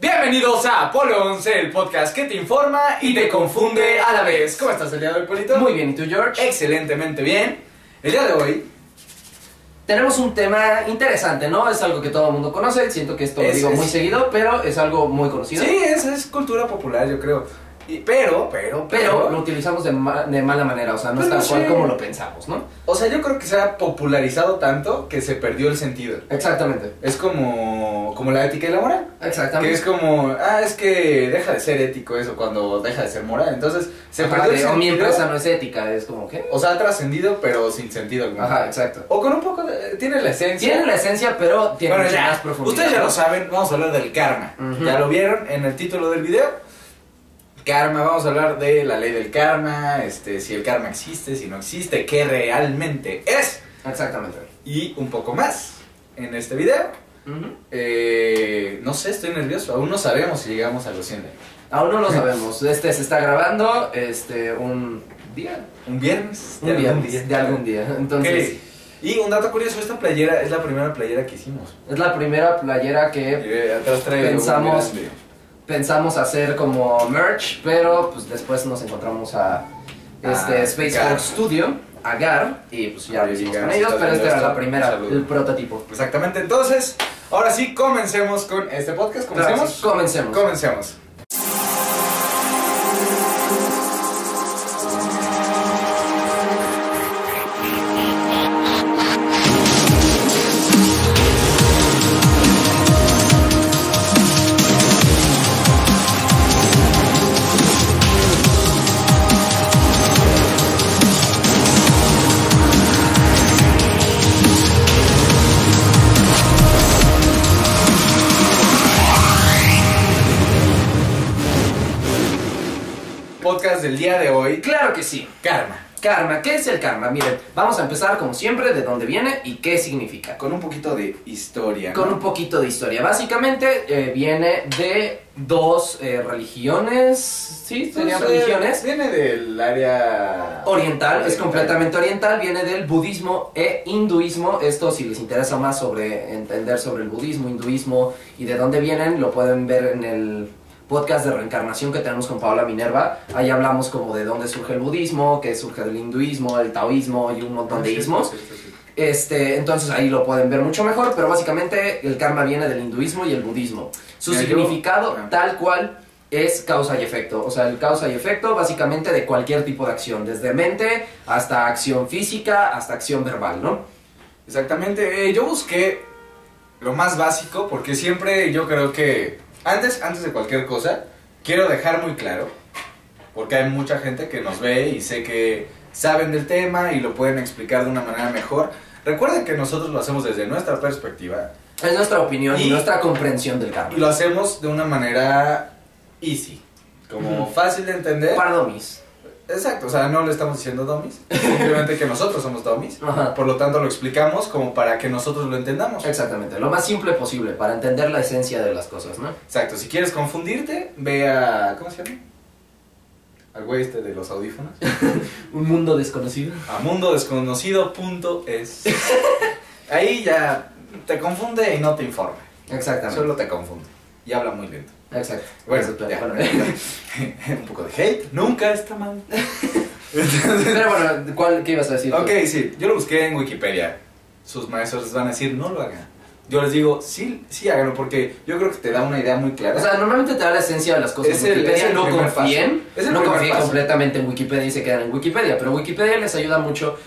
Bienvenidos a Apolo 11, el podcast que te informa y te confunde a la vez. ¿Cómo estás el día de hoy, Polito? Muy bien, ¿y tú, George? Excelentemente bien. El día de hoy Tenemos un tema interesante, ¿no? Es algo que todo el mundo conoce, siento que esto lo Es- digo es- muy seguido, pero es algo muy conocido. Sí, es, es cultura popular, yo creo. Pero, pero, Pero lo utilizamos de, ma- de mala manera, o sea, no es Pero tal cual como lo pensamos, ¿no? O sea, yo creo que se ha popularizado tanto que se perdió el sentido. Exactamente, Es como, como la ética y la moral. Que exactamente. es como, ah, es que deja de ser ético eso cuando deja de ser moral. Entonces, se Ajá, perdió el de, "Oh, mi sentido. empresa no es ética, es como, ¿qué? O sea, ha trascendido, pero sin sentido alguno. Ajá, exacto. O con un poco de... Tiene la esencia. Tiene la esencia, pero tiene Bueno, ya, más profundidad. ustedes ya lo saben, vamos a hablar del karma. Ya lo vieron en el título del video. Karma, vamos a hablar de la ley del karma, este, si el karma existe, si no existe, qué realmente es. Exactamente. Y un poco más en este video. Ujú. Eh, no sé, estoy nervioso. Aún no sabemos si llegamos a los 100 likes. Aún no lo sabemos. Este se está grabando, este, un día. Un viernes. Un viernes, de algún día. Entonces, Ok. Y un dato curioso, esta playera es la primera playera que hicimos. es la primera playera que Eh, Pensamos-. Pensamos hacer como merch, pero pues después nos encontramos a este A Space Gar. Force Studio, a Gar, y pues ya lo hicimos con ellos, pero esta era la primera, el prototipo. Exactamente, entonces, ahora sí, comencemos con este podcast. Claro, ¿Comencemos? sí, comencemos. Comencemos. Claro que sí. karma. Karma, ¿qué es el karma? Miren, vamos a empezar como siempre de dónde viene y qué significa. Con un poquito de historia. Con ¿no? un poquito de historia. Básicamente eh, viene de dos eh, religiones, ¿sí? Serían Pues, eh, religiones. Viene del área Oriental, es Oriental. completamente oriental, viene del budismo e hinduismo. Esto, si les interesa más sobre entender sobre el budismo, hinduismo y de dónde vienen, lo pueden ver en el podcast de reencarnación que tenemos con Paola Minerva. Ahí hablamos como de dónde surge el budismo, qué surge del hinduismo, el taoísmo y un montón de Sí, ismos. sí, sí, sí. Este, entonces ahí lo pueden ver mucho mejor, pero básicamente el karma viene del hinduismo y el budismo. Su Mira, significado ah. tal cual es causa y efecto, o sea, el causa y efecto básicamente de cualquier tipo de acción, desde mente hasta acción física, hasta acción verbal, ¿no? Exactamente, eh, yo busqué lo más básico porque siempre yo creo que antes, antes de cualquier cosa, quiero dejar muy claro, porque hay mucha gente que nos ve y sé que saben del tema y lo pueden explicar de una manera mejor. Recuerden que nosotros lo hacemos desde nuestra perspectiva Es nuestra opinión y, Y- nuestra comprensión del karma. y lo hacemos de una manera easy, como Ujú. fácil de entender. Para domis. Exacto, o sea, no le estamos diciendo dummies, simplemente que nosotros somos dummies. Ajá. Por lo tanto, lo explicamos como para que nosotros lo entendamos. Exactamente, lo más simple posible para entender la esencia de las cosas, ¿no? Exacto, si quieres confundirte, ve a. ¿Cómo se llama? Al güey este de los audífonos. Un mundo desconocido. A mundodesconocido.es. Ahí ya te confunde y no te informa. Exactamente. Solo te confunde. Y habla muy lento. Exacto. Bueno, Exacto. ya. Bueno, Un poco de hate. Nunca está mal. Pero bueno, ¿cuál, ¿qué ibas a decir? tú? ok, sí. Yo lo busqué en Wikipedia. Sus maestros les van a decir, no lo hagan. Yo les digo, sí, sí háganlo, porque yo creo que te da una idea muy clara. O sea, normalmente te da la esencia de las cosas. Es el- Wikipedia es el no confíen, no confíen completamente en Wikipedia y se quedan en Wikipedia, pero Wikipedia les ayuda mucho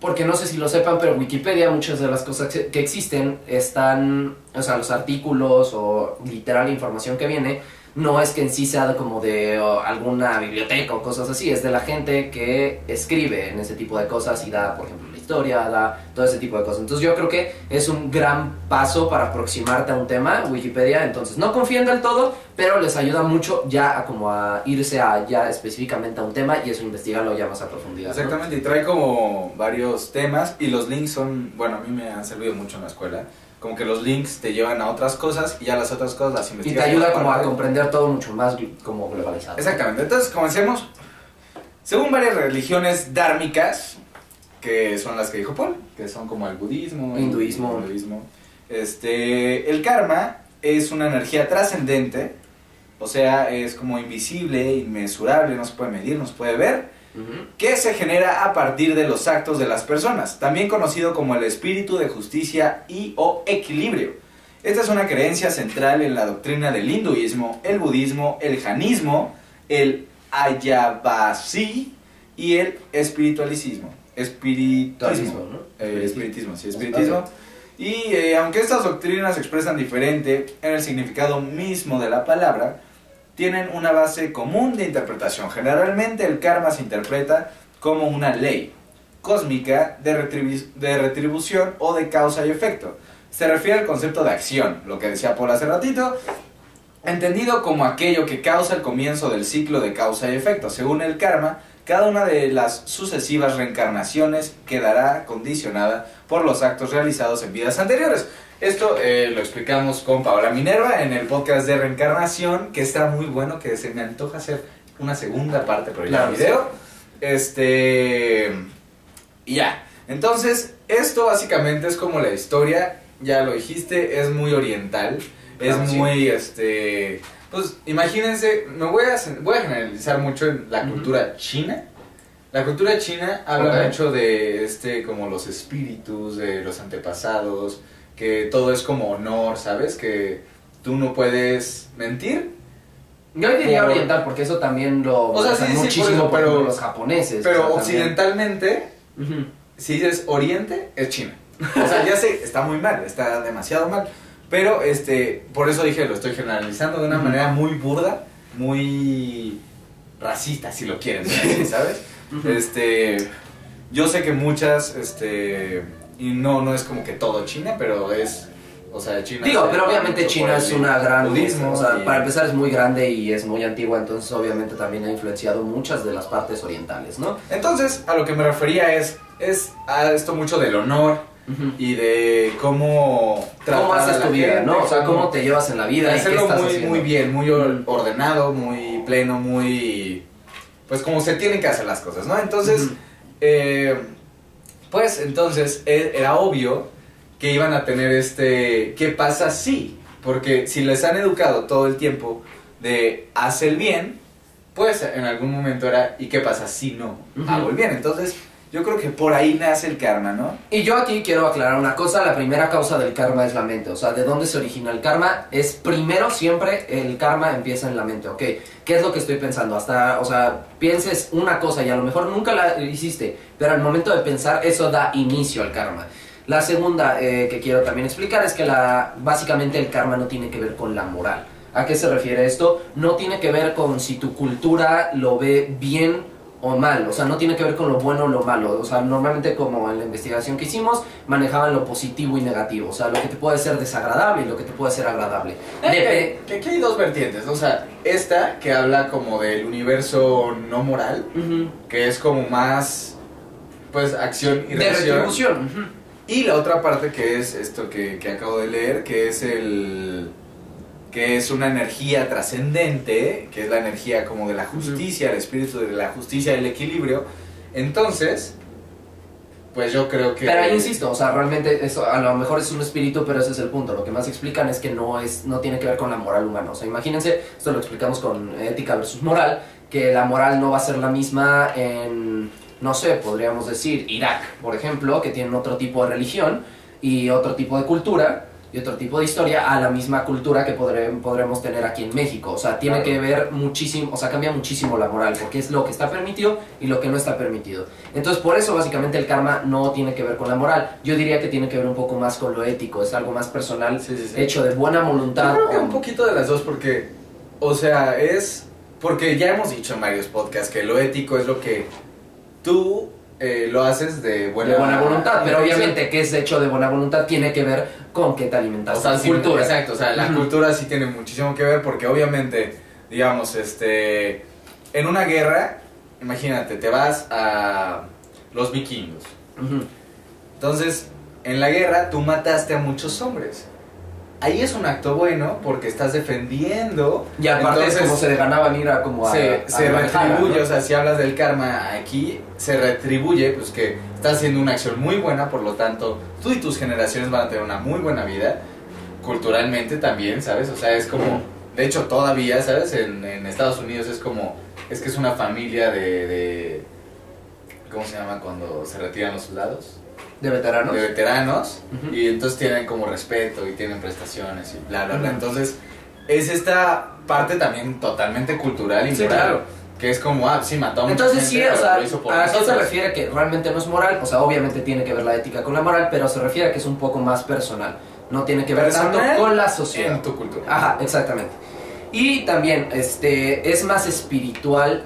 porque no sé si lo sepan, pero Wikipedia muchas de las cosas que existen están, o sea, los artículos o literal información que viene no es que en sí sea como de alguna biblioteca o cosas así, es de la gente que escribe en ese tipo de cosas y da, por ejemplo, historia, da todo ese tipo de cosas. Entonces yo creo que es un gran paso para aproximarte a un tema, Wikipedia, entonces no confíen del todo, pero les ayuda mucho ya a como a irse a ya específicamente a un tema y eso investigarlo ya más a profundidad. ¿no? Exactamente, y trae como varios temas y los links son, bueno, a mí me han servido mucho en la escuela. Como que los links te llevan a otras cosas y ya las otras cosas las Y investigas. te ayuda como a comprender todo mucho más como globalizado. Exactamente, entonces comencemos. Según varias religiones dármicas, que son las que dijo Paul, que son como el budismo, el Hinduismo. este, el karma es una energía trascendente, o sea, es como invisible, inmesurable, no se puede medir, no se puede ver, que se genera a partir de los actos de las personas, también conocido como el espíritu de justicia y o equilibrio. Esta es una creencia central en la doctrina del hinduismo, el budismo, el janismo, el ayavasí y el espiritualismo. Espiritualismo. ¿no? Eh, espiritismo, sí, espiritismo. Y eh, aunque estas doctrinas se expresan diferente en el significado mismo de la palabra, tienen una base común de interpretación. Generalmente el karma se interpreta como una ley cósmica de, retribu- de retribución o de causa y efecto. Se refiere al concepto de acción, lo que decía Paul hace ratito, entendido como aquello que causa el comienzo del ciclo de causa y efecto. Según el karma, cada una de las sucesivas reencarnaciones quedará condicionada por los actos realizados en vidas anteriores. Esto eh, lo explicamos con Paola Minerva en el podcast de reencarnación, que está muy bueno, que se me antoja hacer una segunda parte, pero Claro, video. Este. Y ya. Entonces, esto básicamente es como la historia, ya lo dijiste, es muy oriental, Claro, es sí. muy, este... Pues imagínense, me voy a, voy a generalizar mucho en la cultura china. La cultura china habla mucho de, este, como los espíritus, de los antepasados, que todo es como honor, ¿sabes? Que tú no puedes mentir, Yo diría Por- oriental porque eso también lo O sea, sí, sí, por muchísimo eso, por pero- los japoneses. pero o sea, occidentalmente si dices Oriente, es China. O sea, ya sé, está muy mal, está demasiado mal. Pero, este, por eso dije, lo estoy generalizando de una manera muy burda, muy racista, si lo quieren ¿sabes? Este, yo sé que muchas, este, y no, no es como que todo China, pero es, o sea, China... Digo, pero obviamente China es una gran... budismo o sea, y- para empezar es muy grande y es muy antigua, entonces obviamente también ha influenciado muchas de las partes orientales, ¿no? Entonces, a lo que me refería es, es a esto mucho del honor Y de cómo ¿Cómo haces tu vida, gente, no? O sea, cómo te llevas en la vida y qué estás muy, haciendo. muy bien, muy ordenado, muy pleno, muy... Pues como se tienen que hacer las cosas, ¿no? Entonces, eh, pues entonces e- era obvio que iban a tener este... ¿Qué pasa si? Porque si les han educado todo el tiempo de haz el bien, pues en algún momento era ¿y qué pasa si no hago el bien? Entonces, yo creo que por ahí nace el karma, ¿no? Y yo aquí quiero aclarar una cosa, la primera causa del karma es la mente, o sea, ¿de dónde se origina el karma? Es primero siempre el karma empieza en la mente, ¿ok? ¿Qué es lo que estoy pensando? Hasta, o sea, pienses una cosa y a lo mejor nunca la hiciste, pero al momento de pensar eso da inicio al karma. La segunda eh, que quiero también explicar es que la, básicamente el karma no tiene que ver con la moral. ¿A qué se refiere esto? No tiene que ver con si tu cultura lo ve bien o mal, o sea, no tiene que ver con lo bueno o lo malo, o sea, normalmente como en la investigación que hicimos, manejaban lo positivo y negativo, o sea, lo que te puede ser desagradable y lo que te puede ser agradable. Depe- Eh, que aquí hay dos vertientes, o sea, esta que habla como del universo no moral, que es como más, pues, acción y De reacción. retribución. ujú. Y la otra parte que es esto que, que acabo de leer, que es el que es una energía trascendente, que es la energía como de la justicia, el espíritu de la justicia, el equilibrio. Entonces, pues yo creo que Pero ahí insisto, o sea, realmente eso a lo mejor es un espíritu, pero ese es el punto. Lo que más explican es que no es no tiene que ver con la moral humana. O sea, imagínense, esto lo explicamos con ética versus moral, que la moral no va a ser la misma en no sé, podríamos decir Irak, por ejemplo, que tienen otro tipo de religión y otro tipo de cultura y otro tipo de historia a la misma cultura que podré- podremos tener aquí en México. O sea, tiene que ver muchísimo, o sea, cambia muchísimo la moral, porque es lo que está permitido y lo que no está permitido. Entonces, por eso básicamente el karma no tiene que ver con la moral. Yo diría que tiene que ver un poco más con lo ético, es algo más personal, Sí, sí, sí. hecho de buena voluntad. Yo creo que un poquito de las dos porque, o sea, es porque ya hemos dicho en varios podcasts que lo ético es lo que tú eh, lo haces de buena, de buena voluntad, pero obviamente que es hecho de buena voluntad tiene que ver con que te alimentas. O sea, sí, cultura. exacto, o sea, la cultura sí tiene muchísimo que ver porque obviamente, digamos, este, en una guerra, imagínate, te vas a los vikingos. Entonces, en la guerra tú mataste a muchos hombres. Ahí es un acto bueno porque estás defendiendo. Y aparte Entonces, es como se le ganaban ir a como a... se, a se Valhalla, retribuye, ¿no? o sea, si hablas del karma aquí, se retribuye, pues que estás haciendo una acción muy buena, por lo tanto, tú y tus generaciones van a tener una muy buena vida. culturalmente también, ¿sabes? O sea, es como, de hecho todavía, ¿sabes? En, en Estados Unidos es como, es que es una familia de, de ¿cómo se llama cuando se retiran los soldados? ¿De veteranos? De veteranos, y entonces tienen como respeto y tienen prestaciones y bla, bla, bla. Entonces, es esta parte también totalmente cultural y Sí, moral, claro. que es como, ah, sí, mató a mucha Entonces sí, gente, o pero sea, lo hizo por a eso se refiere que realmente no es moral, o sea, obviamente tiene que ver la ética con la moral, pero se refiere a que es un poco más personal, no tiene que ver tanto con la sociedad. En tu cultura. Ajá, exactamente. Y también, este, es más espiritual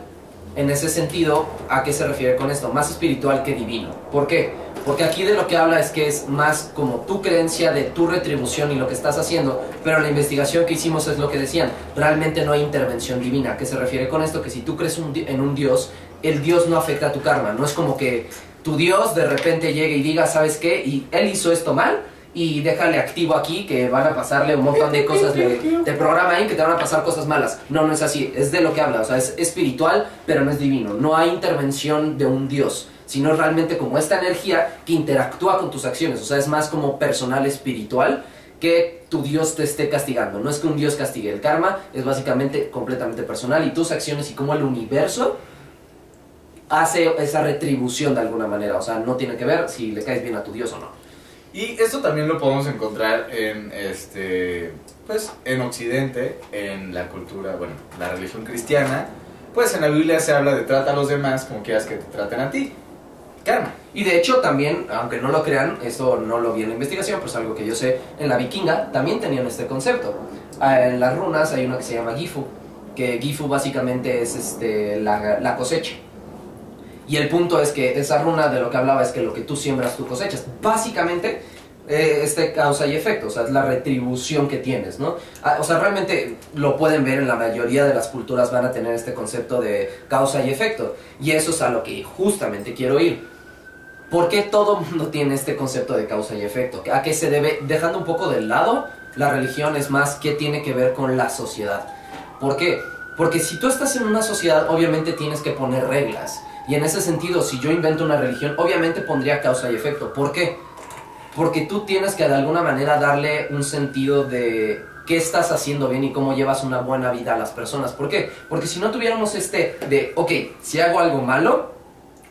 en ese sentido, ¿a qué se refiere con esto? Más espiritual que divino. ¿Por qué? Porque aquí de lo que habla es que es más como tu creencia de tu retribución y lo que estás haciendo, pero la investigación que hicimos es lo que decían, realmente no hay intervención divina. ¿A qué se refiere con esto? Que si tú crees un en un Dios, el Dios no afecta a tu karma, no es como que tu Dios de repente llegue y diga, ¿sabes qué? Y él hizo esto mal, y déjale activo aquí que van a pasarle un montón de cosas de, de programa ahí que te van a pasar cosas malas. No, no es así, es de lo que habla, o sea, es espiritual, pero no es divino. No hay intervención de un dios, sino realmente como esta energía que interactúa con tus acciones, o sea, es más como personal espiritual que tu dios te esté castigando. No es que un dios castigue, el karma es básicamente completamente personal y tus acciones y cómo el universo hace esa retribución de alguna manera, o sea, no tiene que ver si le caes bien a tu dios o no. Y esto también lo podemos encontrar en este pues en occidente, en la cultura, bueno, la religión cristiana, pues en la Biblia se habla de trata a los demás como quieras que te traten a ti. Karma. Y de hecho también, aunque no lo crean, esto no lo vi en la investigación, pero es algo que yo sé, en la vikinga también tenían este concepto. Ah, En las runas hay una que se llama Gifu, que Gifu básicamente es este, la, la cosecha. Y el punto es que esa runa de lo que hablaba es que lo que tú siembras, tú cosechas. Básicamente, eh, este causa y efecto, o sea, es la retribución que tienes, ¿no? Ah, o sea, realmente lo pueden ver en la mayoría de las culturas van a tener este concepto de causa y efecto. Y eso es a lo que justamente quiero ir. ¿Por qué todo mundo tiene este concepto de causa y efecto? ¿A qué se debe? Dejando un poco de lado, la religión es más qué tiene que ver con la sociedad. ¿Por qué? Porque si tú estás en una sociedad, obviamente tienes que poner reglas. Y en ese sentido, si yo invento una religión, obviamente pondría causa y efecto. ¿Por qué? Porque tú tienes que de alguna manera darle un sentido de qué estás haciendo bien y cómo llevas una buena vida a las personas. ¿Por qué? Porque si no tuviéramos este de, ok, si hago algo malo,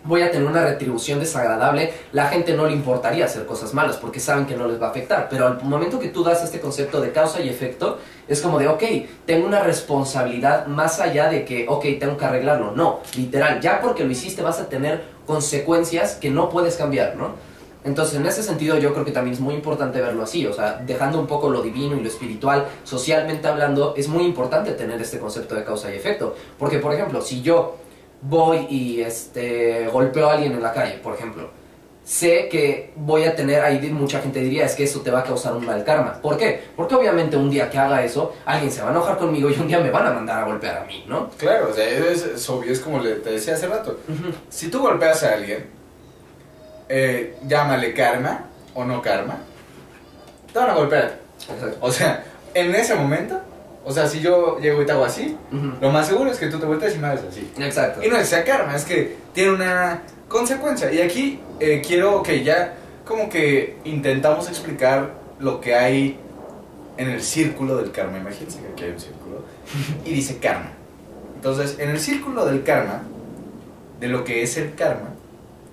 voy a tener una retribución desagradable, la gente no le importaría hacer cosas malas porque saben que no les va a afectar. Pero al momento que tú das este concepto de causa y efecto, es como de, ok, tengo una responsabilidad más allá de que, ok, tengo que arreglarlo. No, literal, ya porque lo hiciste vas a tener consecuencias que no puedes cambiar, ¿no? Entonces, en ese sentido, yo creo que también es muy importante verlo así, o sea, dejando un poco lo divino y lo espiritual, socialmente hablando, es muy importante tener este concepto de causa y efecto. Porque, por ejemplo, si yo voy y este, golpeo a alguien en la calle, por ejemplo, sé que voy a tener, ahí mucha gente diría, es que eso te va a causar un mal karma. ¿Por qué? Porque obviamente un día que haga eso, alguien se va a enojar conmigo y un día me van a mandar a golpear a mí, ¿no? Claro, o sea, es, es obvio, es como le, te decía hace rato. Si tú golpeas a alguien, eh, llámale karma o no karma, te van a golpear. Exacto. O sea, en ese momento, o sea, si yo llego y te hago así, lo más seguro es que tú te vueltas y me hagas así. Exacto. Y no es karma, es que tiene una consecuencia. Y aquí eh, quiero que ya como que intentamos explicar lo que hay en el círculo del karma. Imagínense que aquí hay un círculo y dice karma. Entonces, en el círculo del karma, de lo que es el karma,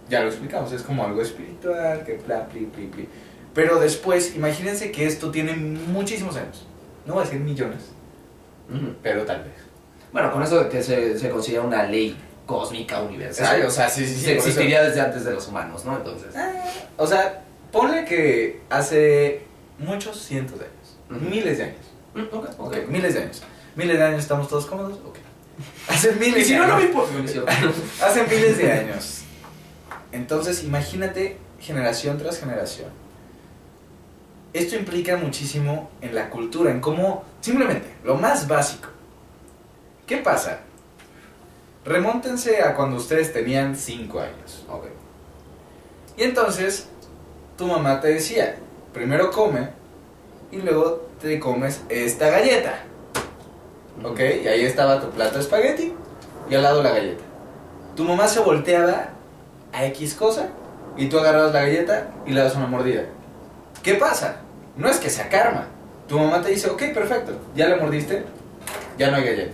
ya lo explicamos, es como algo espiritual, que bla, pli, pli, pli. Pero después, imagínense que esto tiene muchísimos años. No voy a decir millones, Pero tal vez. Bueno, con eso de que se, se considera una ley cósmica universal. o sea, sí, sí, sí. se eso- existiría desde antes de los humanos, ¿no? Entonces. O sea, ponle que hace muchos cientos de años, miles de años, Mm, ok, ok. ok, miles de años, miles de años estamos todos cómodos, ok. Hace miles Y si de no, no me años, importa. No, cierto. hace miles de años. Entonces, imagínate generación tras generación. Esto implica muchísimo en la cultura, en cómo, simplemente, lo más básico. ¿Qué pasa? Remóntense a cuando ustedes tenían 5 años. Ok. Y entonces tu mamá te decía, primero come y luego te comes esta galleta. ¿Ok? Y ahí estaba tu plato de espagueti y al lado la galleta. Tu mamá se volteaba a X cosa y tú agarrabas la galleta y le das una mordida. ¿Qué pasa? No es que sea karma, Tu mamá te dice, ok, perfecto, ya le mordiste, ya no hay galleta.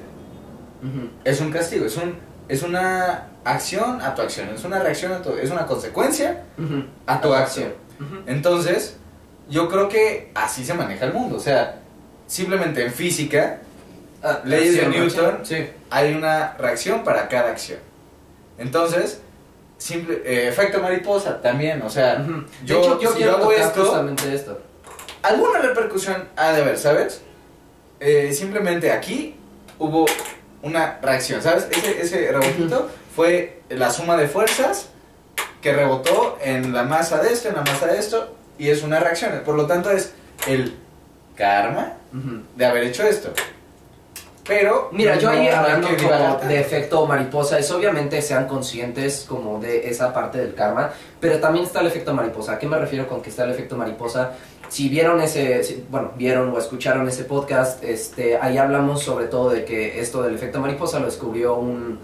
Es un castigo, es, un, es una acción a tu acción, es una reacción a tu, es una consecuencia a tu acción. Entonces, yo creo que así se maneja el mundo. O sea, simplemente en física Ah, Leyes de Newton. Sí. hay una reacción para cada acción. Entonces, simple, eh, efecto mariposa también. O sea, yo, hecho, yo si quiero hago esto, justamente esto. alguna repercusión ha de haber, ¿sabes? Eh, simplemente aquí hubo una reacción, ¿sabes? Ese, ese rebotito fue la suma de fuerzas que rebotó en la masa de esto, en la masa de esto, y es una reacción. Por lo tanto, es el karma de haber hecho esto. Pero. Mira, yo ahí hablando como de efecto mariposa, es obviamente sean conscientes como de esa parte del karma, pero también está el efecto mariposa. ¿A qué me refiero con que está el efecto mariposa? Si vieron ese, si- bueno, vieron o escucharon ese podcast, este, ahí hablamos sobre todo de que esto del efecto mariposa lo descubrió un,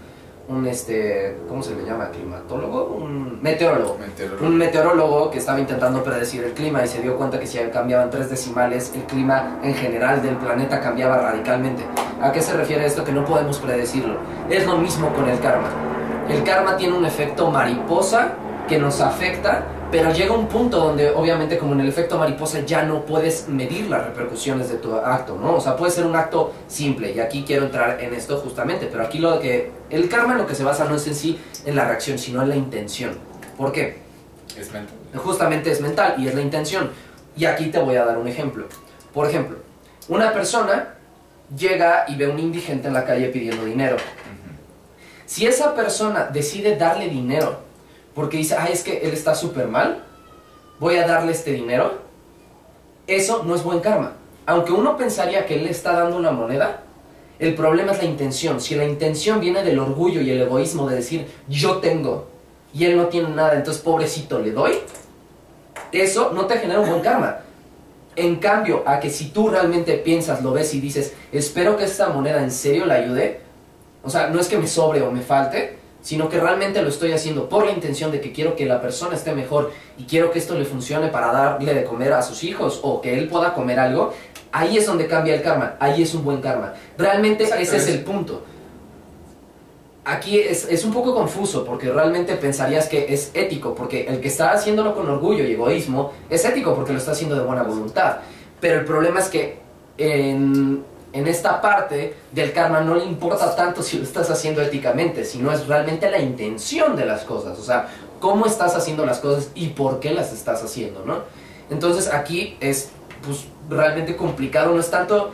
un este, ¿cómo se le llama? ¿Climatólogo? Un meteorólogo. Meteorólogo. Un meteorólogo que estaba intentando predecir el clima y se dio cuenta que si cambiaban tres decimales, el clima en general del planeta cambiaba radicalmente. ¿A qué se refiere esto? Que no podemos predecirlo. Es lo mismo con el karma. El karma tiene un efecto mariposa que nos afecta, pero llega un punto donde obviamente como en el efecto mariposa ya no puedes medir las repercusiones de tu acto, ¿no? O sea, puede ser un acto simple y aquí quiero entrar en esto justamente, pero aquí lo que el karma en lo que se basa no es en sí en la reacción, sino en la intención. ¿Por qué? Es mental. justamente es mental y es la intención. Y aquí te voy a dar un ejemplo. Por ejemplo, una persona llega y ve a un indigente en la calle pidiendo dinero. Si esa persona decide darle dinero porque dice, ah, es que él está súper mal, voy a darle este dinero, eso no es buen karma. Aunque uno pensaría que él le está dando una moneda, el problema es la intención. Si la intención viene del orgullo y el egoísmo de decir, yo tengo, y él no tiene nada, entonces pobrecito le doy, eso no te genera un buen karma. En cambio, a que si tú realmente piensas, lo ves y dices, espero que esta moneda en serio la ayude, o sea, no es que me sobre o me falte, sino que realmente lo estoy haciendo por la intención de que quiero que la persona esté mejor y quiero que esto le funcione para darle de comer a sus hijos o que él pueda comer algo, ahí es donde cambia el karma, ahí es un buen karma. Realmente Exacto, ese es es- el punto. Aquí es, es un poco confuso porque realmente pensarías que es ético, porque el que está haciéndolo con orgullo y egoísmo es ético porque lo está haciendo de buena voluntad. Pero el problema es que en, en esta parte del karma no le importa tanto si lo estás haciendo éticamente, sino es realmente la intención de las cosas, o sea, cómo estás haciendo las cosas y por qué las estás haciendo, ¿no? Entonces aquí es pues, realmente complicado, no es tanto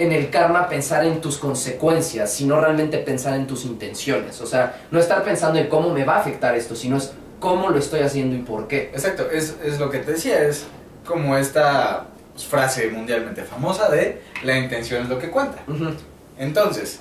en el karma pensar en tus consecuencias, sino realmente pensar en tus intenciones. O sea, no estar pensando en cómo me va a afectar esto, sino es cómo lo estoy haciendo y por qué. Exacto, es, es lo que te decía, es como esta frase mundialmente famosa de la intención es lo que cuenta. Entonces,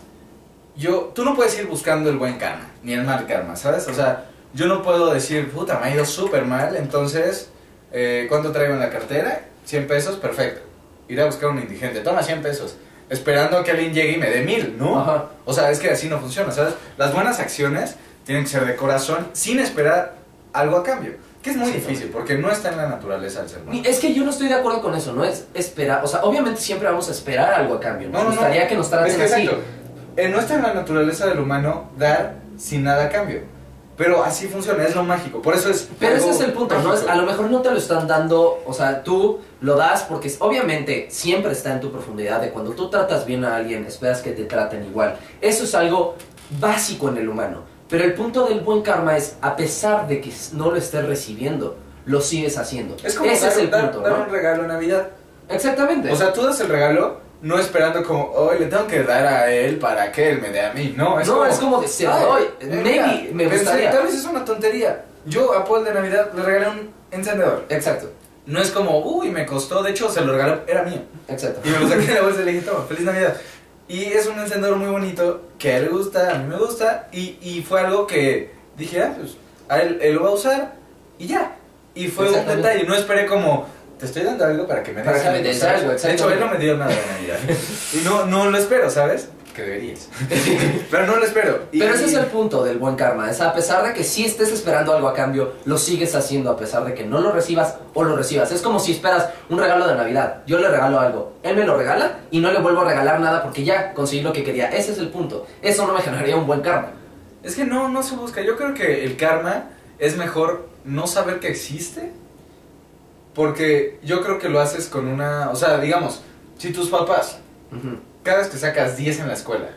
yo, tú no puedes ir buscando el buen karma, ni el mal karma, ¿sabes? O sea, yo no puedo decir, puta, me ha ido súper mal, entonces, eh, ¿cuánto traigo en la cartera? 100 pesos, perfecto. Ir a buscar un indigente, toma 100 pesos, esperando a que alguien llegue y me dé mil, ¿no? Ajá. O sea, es que así no funciona, ¿sabes? Las buenas acciones tienen que ser de corazón, sin esperar algo a cambio, que es muy Sí, difícil, porque no está en la naturaleza del ser humano. Es que yo no estoy de acuerdo con eso, no es esperar, o sea, obviamente siempre vamos a esperar algo a cambio. Nos No, no, no. gustaría que nos Es traten que así. exacto. Eh, no está en la naturaleza del humano dar sin nada a cambio. Pero así funciona, es lo mágico. Por eso es. Pero ese es el punto, ¿no? Es, a lo mejor no te lo están dando, o sea, tú lo das porque es- obviamente siempre está en tu profundidad de cuando tú tratas bien a alguien, esperas que te traten igual. Eso es algo básico en el humano. Pero el punto del buen karma es, a pesar de que no lo estés recibiendo, lo sigues haciendo. Es como Ese dar, es el dar- punto, dar ¿no? un regalo en Navidad. Exactamente. O sea, tú das el regalo no esperando como, hoy le tengo que dar a él para que él me dé a mí. No, es No, como. es como de, se lo "Ay, doy. eh, Maybe, me pensé, gustaría". Tal vez es una tontería. Yo a Paul de Navidad le regalé un encendedor. Exacto, No es como, uy, me costó. De hecho, se lo regaló, era mío. exacto. Y me lo saqué de la bolsa y le dije, toma, feliz Navidad. Y es un encendedor muy bonito, que a él le gusta, a mí me gusta, y, y fue algo que dije, ah, pues, a él, él lo va a usar, y ya. Y fue un detalle, no esperé como, te estoy dando algo para que me des algo, des ¿sabes? algo, De hecho, él no me dio nada de Navidad. y no, no lo espero, ¿sabes? que deberías. Pero no lo espero. Y- Pero ese es el punto del buen karma. Es a pesar de que sí estés esperando algo a cambio, lo sigues haciendo a pesar de que no lo recibas o lo recibas. Es como si esperas un regalo de Navidad. Yo le regalo algo. Él me lo regala y no le vuelvo a regalar nada porque ya conseguí lo que quería. Ese es el punto. Eso no me generaría un buen karma. Es que no, no se busca. Yo creo que el karma es mejor no saber que existe. Porque yo creo que lo haces con una... O sea, digamos, si tus papás, cada vez que sacas 10 en la escuela,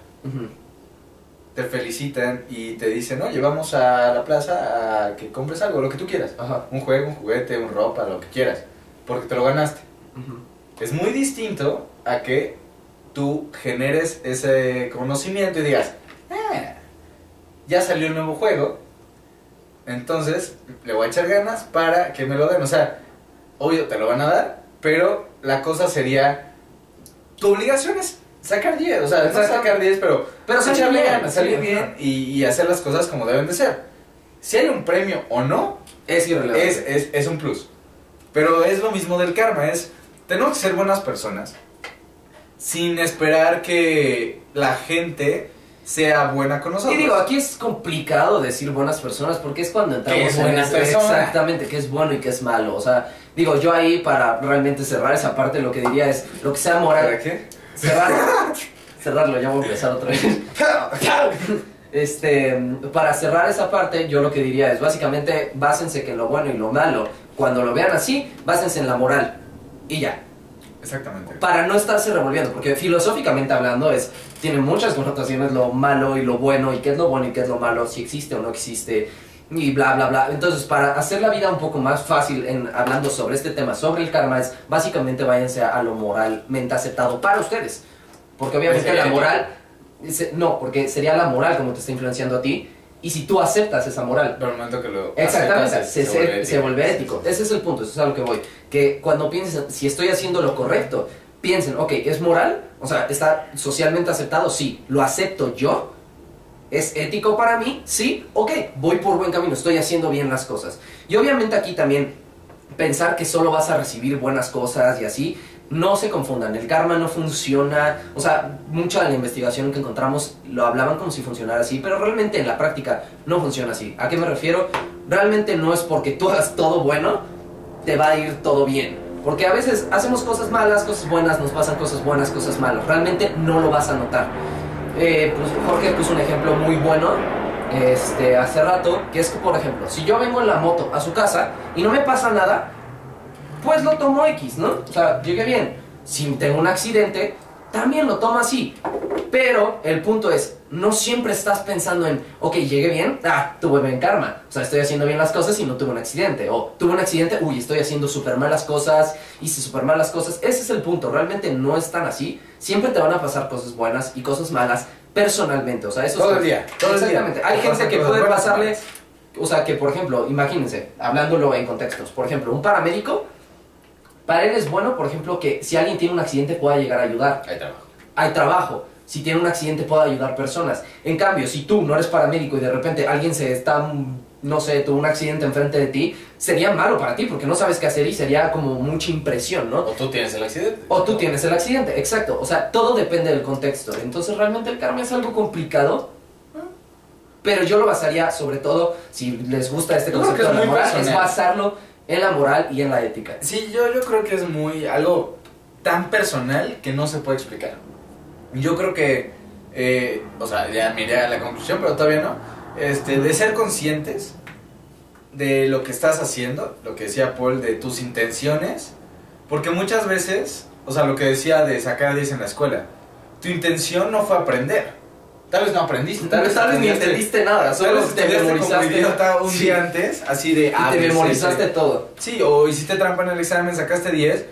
te felicitan y te dicen, oye, vamos a la plaza a que compres algo, lo que tú quieras. Ajá. Un juego, un juguete, un ropa, lo que quieras. Porque te lo ganaste. Ujú. Es muy distinto a que tú generes ese conocimiento y digas, "Ah, ya salió un nuevo juego, entonces le voy a echar ganas para que me lo den. O sea, obvio te lo van a dar, pero la cosa sería, tu obligación es sacar 10, o sea, no sacar 10, pero, Pero echarle ganas, salir bien y, y hacer las cosas como deben de ser. Si hay un premio o no, Es irrelevante. es, es, es un plus. Pero es lo mismo del karma, es tenemos que ser buenas personas sin esperar que la gente sea buena con nosotros. Y digo, aquí es complicado decir buenas personas porque es cuando entramos ¿Qué es en buena ese- persona? exactamente qué es bueno y qué es malo. O sea, digo, yo ahí para realmente cerrar esa parte lo que diría es lo que sea ¿Para moral. qué? Cerrar, cerrarlo, ya voy a empezar otra vez. Este, para cerrar esa parte, yo lo que diría es básicamente básense que en lo bueno y lo malo, cuando lo vean así, básense en la moral. Y ya, Exactamente. para no estarse revolviendo, porque filosóficamente hablando es tiene muchas connotaciones lo malo y lo bueno y qué es lo bueno y qué es lo malo, si existe o no existe y bla bla bla. Entonces, para hacer la vida un poco más fácil en hablando sobre este tema, sobre el karma es básicamente váyanse a lo moralmente aceptado para ustedes. Porque obviamente la moral se- no, porque sería la moral como te está influenciando a ti y si tú aceptas esa moral Pero el momento que lo Exactamente, aceptas, se, se- vuelve se vuelve ético. Ese es el punto, eso es a lo que voy. Que cuando piensen, si estoy haciendo lo correcto, piensen, ok, ¿es moral? O sea, ¿está socialmente aceptado? Sí. ¿Lo acepto yo? ¿Es ético para mí? Sí. Ok, voy por buen camino, estoy haciendo bien las cosas. Y obviamente aquí también pensar que solo vas a recibir buenas cosas y así, no se confundan, el karma no funciona, o sea, mucha de la investigación que encontramos lo hablaban como si funcionara así, pero realmente en la práctica no funciona así. ¿A qué me refiero? Realmente no es porque tú hagas todo bueno, te va a ir todo bien. Porque a veces hacemos cosas malas, cosas buenas, nos pasan cosas buenas, cosas malas. Realmente no lo vas a notar. Eh, pues Jorge puso un ejemplo muy bueno este, hace rato, que es que, por ejemplo, si yo vengo en la moto a su casa y no me pasa nada, pues lo tomo X, ¿no? O sea, llegué bien. Si tengo un accidente, también lo tomo así. Pero el punto es, no siempre estás pensando en, ok, llegué bien, ah, tuve buen karma. O sea, estoy haciendo bien las cosas y no tuve un accidente. O tuve un accidente, uy, estoy haciendo súper malas cosas, hice súper malas cosas. Ese es el punto, realmente no es tan así. Siempre te van a pasar cosas buenas y cosas malas personalmente. O sea, eso Todo es- el día, todo el día. Exactamente. Hay Te gente que puede pasarle o sea, que por ejemplo, imagínense, hablándolo en contextos, por ejemplo, un paramédico, para él es bueno, por ejemplo, que si alguien tiene un accidente pueda llegar a ayudar. Hay trabajo. Hay trabajo. Si tiene un accidente pueda ayudar personas. En cambio, si tú no eres paramédico y de repente alguien se está, no sé, tuvo un accidente enfrente de ti, sería malo para ti porque no sabes qué hacer y sería como mucha impresión, ¿no? O tú tienes el accidente. O tú tienes el accidente, exacto. O sea, todo depende del contexto. Entonces, realmente el karma es algo complicado. Pero yo lo basaría, sobre todo, si les gusta este concepto de es la es basarlo en la moral y en la ética. Sí, yo, yo creo que es muy algo tan personal que no se puede explicar. Yo creo que, eh, o sea, ya miré a la conclusión, pero todavía no. Este, de ser conscientes de lo que estás haciendo, lo que decía Paul, de tus intenciones, porque muchas veces, o sea, lo que decía de sacar 10 en la escuela, tu intención no fue aprender. Tal vez no aprendiste, tal vez, Tal vez ni entendiste nada, solo te como memorizaste. idiota un Sí. día antes, así de Y A, te C, memorizaste C. todo. Sí, o hiciste trampa en el examen, sacaste 10.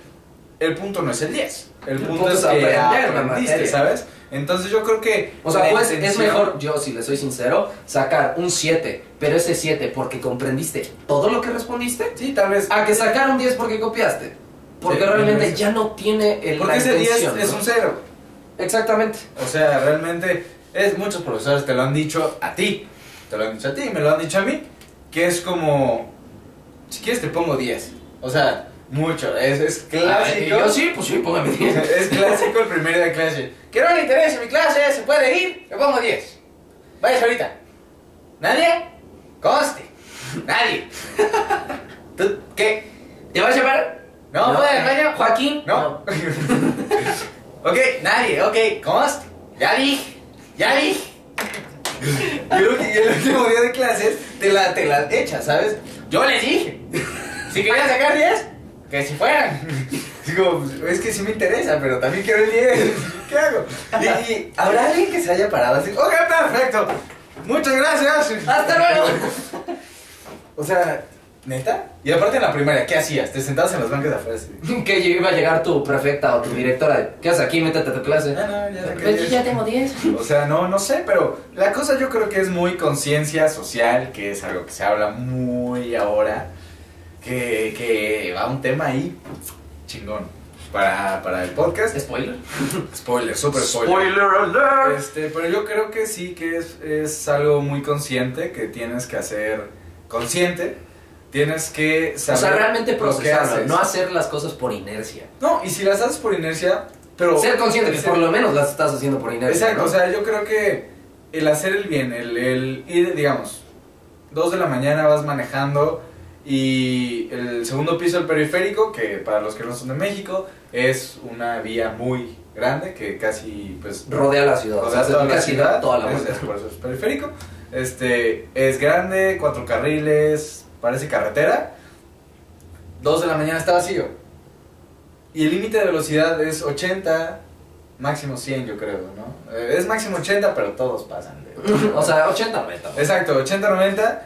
El punto no es el 10. El, El punto, punto es es que aprender aprendiste. ¿sabes? Entonces yo creo que. O sea, pues es intención- mejor, yo si le soy sincero, sacar un 7, pero ese 7 porque comprendiste todo lo que respondiste, Sí, tal vez. a que sacar un 10 porque copiaste. Porque Sí, realmente ya no tiene el, Porque la ese 10 intención, es ¿no? un 0. Exactamente. O sea, realmente. Es, muchos profesores te lo han dicho a ti. Te lo han dicho a ti, me lo han dicho a mí. Que es como. Si quieres te pongo 10. O sea, mucho. Es, es clásico. yo sí, pues sí, póngame 10. Es clásico el primer día de clase. Que no le interese mi clase, se puede ir, le pongo 10. Vaya ahorita. ¿Nadie? Conste. Nadie. ¿Tú qué? ¿Te vas a llevar? ¿No? ¿Puede al baño? ¿Joaquín? No. ok, nadie, ok, conste. Ya dije, ya dije. Creo que el último día de clases te la, te la echas, ¿sabes? Yo les dije. Si querían sacar 10, que si fueran. Digo, pues, es que sí me interesa, pero también quiero el 10. ¿Qué hago? Y, y habrá alguien que se haya parado así. Ok, perfecto. Muchas gracias. ¡Hasta luego! O sea, ¿neta? Y aparte en la primaria, ¿qué hacías? Te sentabas en las bancas de afuera así. que iba a llegar tu prefecta o tu directora. ¿Qué haces aquí? Métete a tu clase. No, no, ya saqué Pues yo 10. ya tengo 10. O sea, no, no sé, pero la cosa yo creo que es muy conciencia social, que es algo que se habla muy ahora, que, que va un tema ahí chingón para, para el podcast. Spoiler. Spoiler, super spoiler. alert. Este, pero yo creo que sí que es, es algo muy consciente que tienes que hacer consciente. Tienes que O saber sea, realmente procesarlo, no hacer las cosas por inercia. No, y si las haces por inercia, pero Ser consciente que Ser- por lo menos las estás haciendo por inercia. Exacto, ¿no? o sea, yo creo que el hacer el bien, el, el ir, digamos, dos de la mañana vas manejando y el segundo piso del periférico, que para los que no son de México, es una vía muy grande que casi, pues, rodea la ciudad. rodea o sea, toda la ciudad, da toda la por eso es periférico. Este, es grande, cuatro carriles, parece carretera. Dos de la mañana está vacío. Y el límite de velocidad es 80, máximo 100 yo creo, ¿no? Eh, Es máximo 80, pero todos pasan. de- o sea, 80 90. Exacto, 80, 90,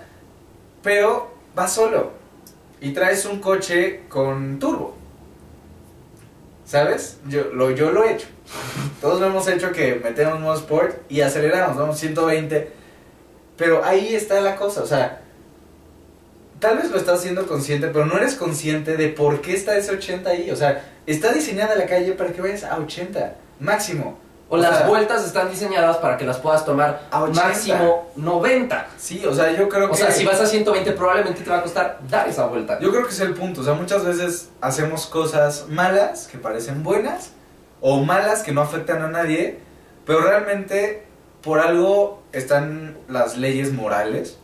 pero vas solo. Y traes un coche con turbo. ¿Sabes? Yo lo, yo lo he hecho. Todos lo hemos hecho que metemos modo sport y aceleramos, vamos 120. Pero ahí está la cosa, o sea, tal vez lo estás haciendo consciente, pero no eres consciente de por qué está ese 80 ahí. O sea, está diseñada la calle para que vayas a 80, máximo. O las sea, vueltas están diseñadas para que las puedas tomar A 80. máximo 90. Sí, o sea, yo creo O que... sea, si vas a 120 probablemente te va a costar dar esa vuelta. Yo creo que es el punto, o sea, muchas veces hacemos cosas malas que parecen buenas o malas que no afectan a nadie, pero realmente por algo están las leyes morales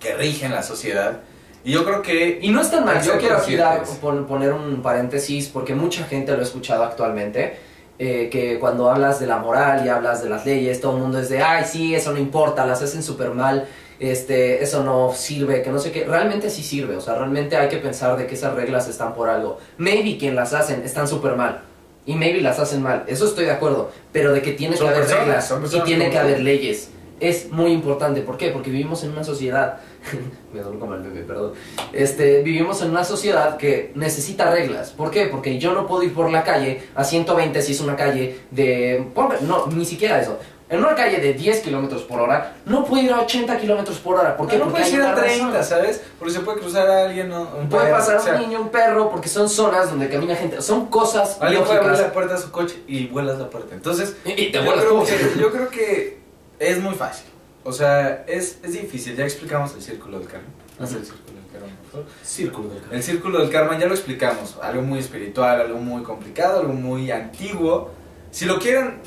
que rigen la sociedad. Y yo creo que... Y no es tan mal, yo quiero aquí dar- poner un paréntesis porque mucha gente lo he escuchado actualmente, eh, que cuando hablas de la moral y hablas de las leyes, todo el mundo es de, ay, sí, eso no importa, las hacen súper mal, este, eso no sirve, que no sé qué, realmente sí sirve, o sea, realmente hay que pensar de que esas reglas están por algo. Maybe quien las hacen están súper mal. Y maybe las hacen mal, eso estoy de acuerdo, pero de que tiene que haber personas, reglas y tiene que haber leyes. Es muy importante, ¿por qué? Porque vivimos en una sociedad me doy como el bebé, perdón. Este, vivimos en una sociedad que necesita reglas. ¿Por qué? Porque yo no puedo ir por la calle a 120 si es una calle de... No, ni siquiera eso. En una calle de 10 kilómetros por hora, no puedo ir a 80 kilómetros por hora. ¿Por qué? no Porque puedes hay ir a una 30, razón. ¿sabes? Porque se puede cruzar a alguien o un Puede perro, pasar o sea, un niño, un perro, porque son zonas donde camina gente. Son cosas Alguien puede abrir la puerta de su coche y vuelas la puerta. Entonces, Y y te yo vuelas creo, que, yo creo que es muy fácil. O sea, es, es difícil. Ya explicamos el círculo del karma. Haz el círculo del karma, por favor. Círculo del El círculo del karma ya lo explicamos. Algo muy espiritual, algo muy complicado, algo muy antiguo. Si lo quieren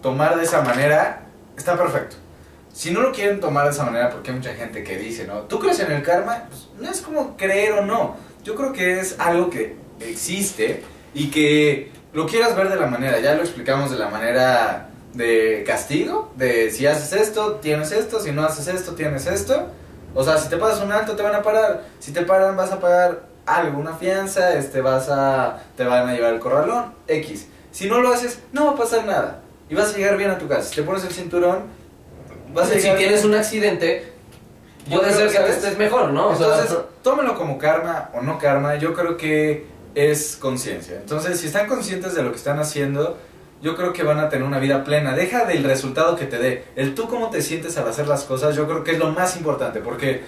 tomar de esa manera, está perfecto. Si no lo quieren tomar de esa manera, porque hay mucha gente que dice, ¿no? ¿Tú crees en el karma? Pues, no es como creer o no. Yo creo que es algo que existe y que lo quieras ver de la manera, ya lo explicamos de la manera de castigo, de si haces esto, tienes esto, si no haces esto, tienes esto. O sea, si te pasas un alto te van a parar, si te paran vas a pagar algo, una fianza, este vas a te van a llevar el corralón, X. Si no lo haces, no va a pasar nada y vas a llegar bien a tu casa. Si te pones el cinturón, vas a Si llegar tienes bien. un accidente, Yo puede ser que estés mejor, ¿no? O sea, Entonces, tómenlo como karma o no karma, yo creo que es conciencia. Entonces, si están conscientes de lo que están haciendo, yo creo que van a tener una vida plena. Deja del resultado que te dé. El tú cómo te sientes al hacer las cosas, yo creo que es lo más importante, porque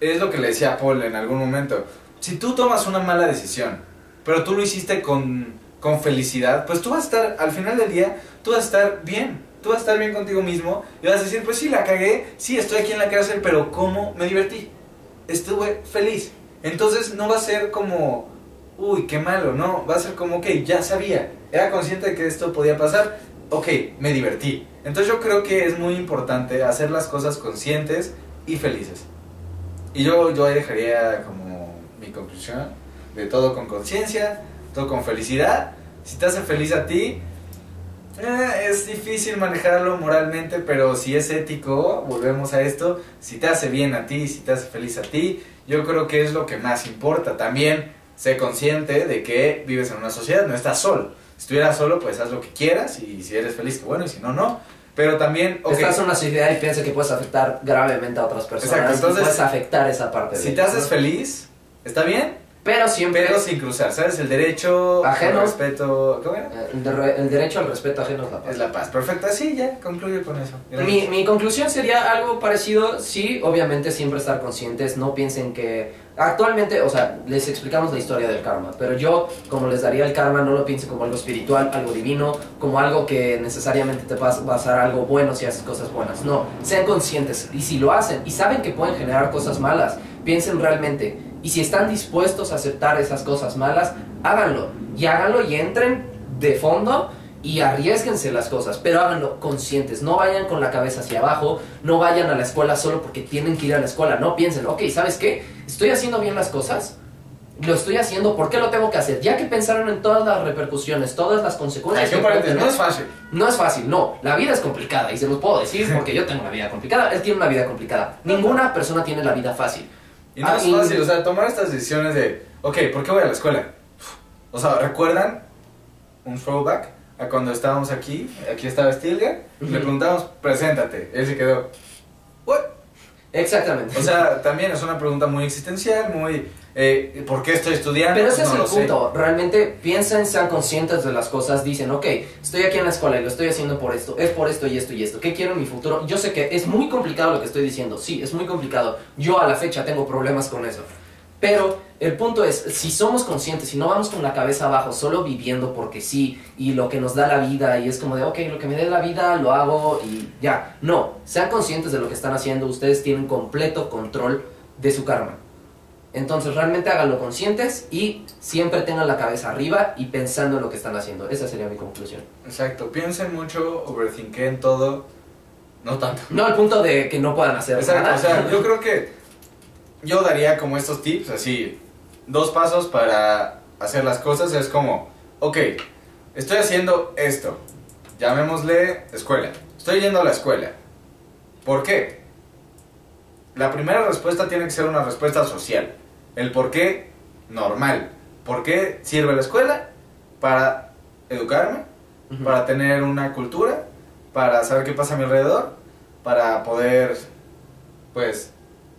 es lo que le decía a Paul en algún momento. Si tú tomas una mala decisión, pero tú lo hiciste con, con felicidad, pues tú vas a estar, al final del día, tú vas a estar bien. Tú vas a estar bien contigo mismo y vas a decir, pues sí, la cagué, sí, estoy aquí en la cárcel, pero ¿cómo me divertí? Estuve feliz. Entonces no va a ser como, uy, qué malo, no, va a ser como, ok, ya sabía, era consciente de que esto podía pasar, ok, me divertí. Entonces yo creo que es muy importante hacer las cosas conscientes y felices. Y yo, yo ahí dejaría como mi conclusión de todo con conciencia, todo con felicidad. Si te hace feliz a ti, eh, es difícil manejarlo moralmente, pero si es ético, volvemos a esto, si te hace bien a ti, si te hace feliz a ti, yo creo que es lo que más importa. También sé consciente de que vives en una sociedad, no estás solo. Si estuvieras solo, pues haz lo que quieras y si eres feliz, que bueno, y si no, no. Pero también, ok, Estás en una sociedad y piensa que puedes afectar gravemente a otras personas. Exacto, entonces, y puedes afectar esa parte. si de te haces ¿no? feliz, está bien, Pero siempre... pero sin cruzar, ¿sabes? El derecho, Ajeno. el respeto, ¿cómo era? eh, el, de- el derecho al respeto ajeno es la paz. Es la paz, perfecto, sí, ya, concluye con eso. Mi, mi conclusión sería algo parecido, sí, obviamente siempre estar conscientes, no piensen que actualmente, o sea, les explicamos la historia del karma, pero yo como les daría el karma no lo piensen como algo espiritual, algo divino, como algo que necesariamente te va a pasar algo bueno si haces cosas buenas, no, sean conscientes y si lo hacen y saben que pueden generar cosas malas, piensen realmente y si están dispuestos a aceptar esas cosas malas, háganlo y háganlo y entren de fondo y arriesguense las cosas, pero háganlo conscientes. No vayan con la cabeza hacia abajo, no vayan a la escuela solo porque tienen que ir a la escuela. No piensen, ok, ¿sabes qué? Estoy haciendo bien las cosas, lo estoy haciendo, ¿por qué lo tengo que hacer? Ya que pensaron en todas las repercusiones, todas las consecuencias. Un que puede paréntesis, no tener, es fácil. no es fácil, no. La vida es complicada y se los puedo decir porque yo tengo una vida complicada. Él tiene una vida complicada. Ninguna persona tiene la vida fácil. Y no Ah, es fácil, o sea, tomar estas decisiones de, ok, ¿por qué voy a la escuela? O sea, ¿recuerdan un throwback a cuando estábamos aquí? Aquí estaba Stilgar, y le Ujú. preguntamos, preséntate. Él se quedó, ¿what? Exactamente. O sea, también es una pregunta muy existencial, muy, eh, ¿por qué estoy estudiando? Pero ese No es el sé. punto. Realmente piensen, sean conscientes de las cosas. Dicen, ok, estoy aquí en la escuela y lo estoy haciendo por esto. Es por esto y esto y esto. ¿Qué quiero en mi futuro? Yo sé que es muy complicado lo que estoy diciendo. Sí, es muy complicado. Yo a la fecha tengo problemas con eso. Pero el punto es, si somos conscientes, si no vamos con la cabeza abajo, solo viviendo porque sí, y lo que nos da la vida, y es como de, ok, lo que me dé la vida, lo hago y ya. No, sean conscientes de lo que están haciendo, ustedes tienen completo control de su karma. Entonces realmente háganlo conscientes y siempre tengan la cabeza arriba y pensando en lo que están haciendo. Esa sería mi conclusión. Exacto, piensen mucho, overthinken todo, no tanto. No al punto de que no puedan hacer Exacto, nada. o sea, yo creo que yo daría como estos tips, así, dos pasos para hacer las cosas. Es como, ok, estoy haciendo esto, llamémosle escuela. Estoy yendo a la escuela. ¿Por qué? La primera respuesta tiene que ser una respuesta social. El por qué, normal. ¿Por qué sirve la escuela? Para educarme, para tener una cultura, para saber qué pasa a mi alrededor, para poder, pues,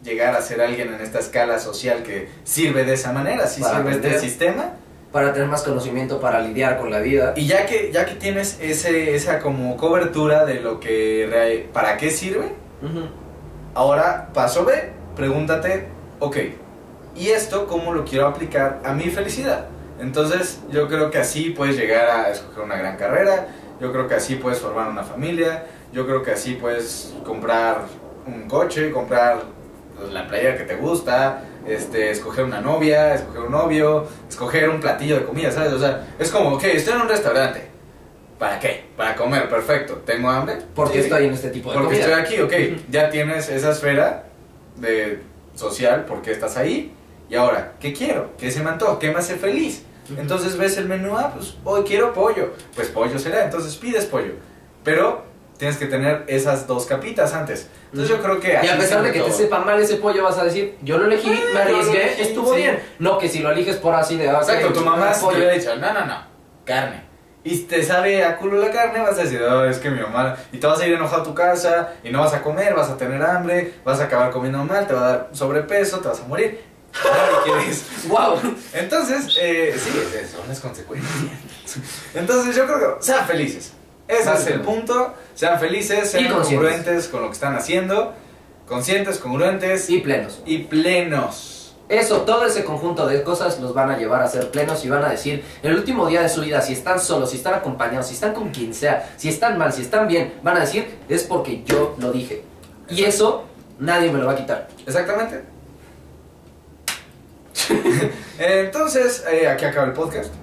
llegar a ser alguien en esta escala social que sirve de esa manera, si sirve este sistema. Para tener más conocimiento, para lidiar con la vida. Y ya que, ya que tienes ese, esa como cobertura de lo que, para qué sirve, ahora paso B, pregúntate, ok, ¿y esto cómo lo quiero aplicar a mi felicidad? Entonces yo creo que así puedes llegar a escoger una gran carrera, yo creo que así puedes formar una familia, yo creo que así puedes comprar un coche, comprar la playera que te gusta, este, escoger una novia, escoger un novio, escoger un platillo de comida, ¿sabes? O sea, es como, ok, estoy en un restaurante. ¿Para qué? Para comer, perfecto. ¿Tengo hambre? Porque Sí. estoy en este tipo de Porque comida. estoy aquí, ok. Ya tienes esa esfera de social, porque estás ahí. Y ahora, ¿qué quiero? ¿Qué se me antoja? ¿Qué me hace feliz? Entonces ves el menú, ah, pues hoy quiero pollo. Pues pollo será, entonces pides pollo. Pero tienes que tener esas dos capitas antes. Entonces yo creo que... Y a pesar de que te todo. sepa mal ese pollo, vas a decir, yo lo elegí, me lo arriesgué, elegí, estuvo sí. bien. No, que si lo eliges por así de... ah, Exacto, tu mamá si te pollo. dicho, no, no, no, carne. Y te sabe a culo la carne, vas a decir, oh, es que mi mamá... Y te vas a ir enojado a tu casa, y no vas a comer, vas a tener hambre, vas a acabar comiendo mal, te va a dar sobrepeso, te vas a morir. ¡Wow! Entonces, eh, sí, son las consecuencias. Entonces yo creo que sean felices. Ese es el punto. Sean felices, sean congruentes con lo que están haciendo, conscientes, congruentes Y plenos. y plenos. Eso, todo ese conjunto de cosas los van a llevar a ser plenos y van a decir, en el último día de su vida, si están solos, si están acompañados, si están con quien sea, si están mal, si están bien, van a decir, es porque yo lo dije. Y eso nadie me lo va a quitar. Exactamente. Entonces, eh, aquí acaba el podcast.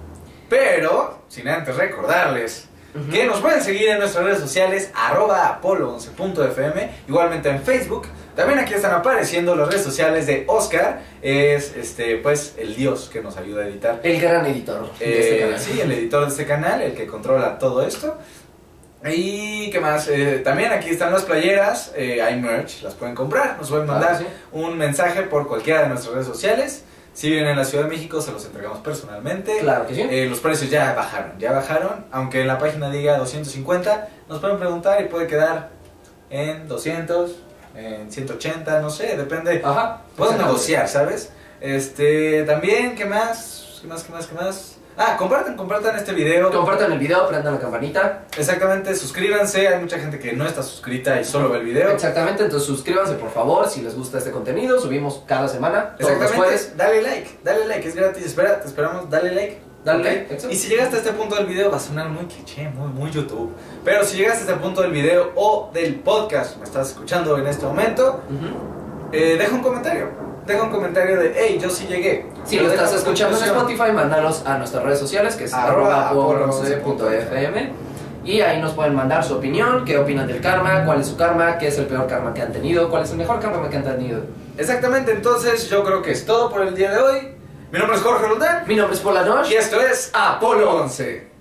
Pero, sin antes recordarles Que nos pueden seguir en nuestras redes sociales, arroba apolo11.fm, igualmente en Facebook. También aquí están apareciendo las redes sociales de Oscar, es este pues el dios que nos ayuda a editar. El gran editor de este Eh, canal. sí, el editor de este canal, el que controla todo esto. Y qué más, Eh, también aquí están las playeras, eh, hay merch, las pueden comprar, nos pueden mandar sí. un mensaje por cualquiera de nuestras redes sociales. Si viven en la Ciudad de México, se los entregamos personalmente. Claro que sí. Eh, los precios ya bajaron, ya bajaron, aunque en la página diga 250, nos pueden preguntar y puede quedar en 200, en 180, no sé, depende. Ajá. Exactamente. negociar, ¿sabes? Este, también, ¿qué más? ¿Qué más, qué más, qué más? Ah, compartan, compartan este video. Compartan el video, prendan la campanita. Exactamente, suscríbanse. Hay mucha gente que no está suscrita y solo ve el video. Exactamente, entonces suscríbanse por favor si les gusta este contenido. Subimos cada semana, todos los jueves. Exactamente, dale like, dale like, es gratis. Espera, te esperamos, dale like. Dale ¿ok? like. Y si llegaste a este punto del video, va a sonar muy cliché, muy, muy YouTube. Pero si llegaste a este punto del video o del podcast, me estás escuchando en este momento, eh, deja un comentario. Deja un comentario de, hey, yo sí llegué. Si lo estás escuchando en. Spotify, mándanos a nuestras redes sociales, que es Arroba arroba apolo11.fm. Y ahí nos pueden mandar su opinión, qué opinan del karma, cuál es su karma, qué es el peor karma que han tenido, cuál es el mejor karma que han tenido. Exactamente, entonces yo creo que es todo por el día de hoy. Mi nombre es Jorge Roldán Mi nombre es Polanosh. y esto es Apolo 11.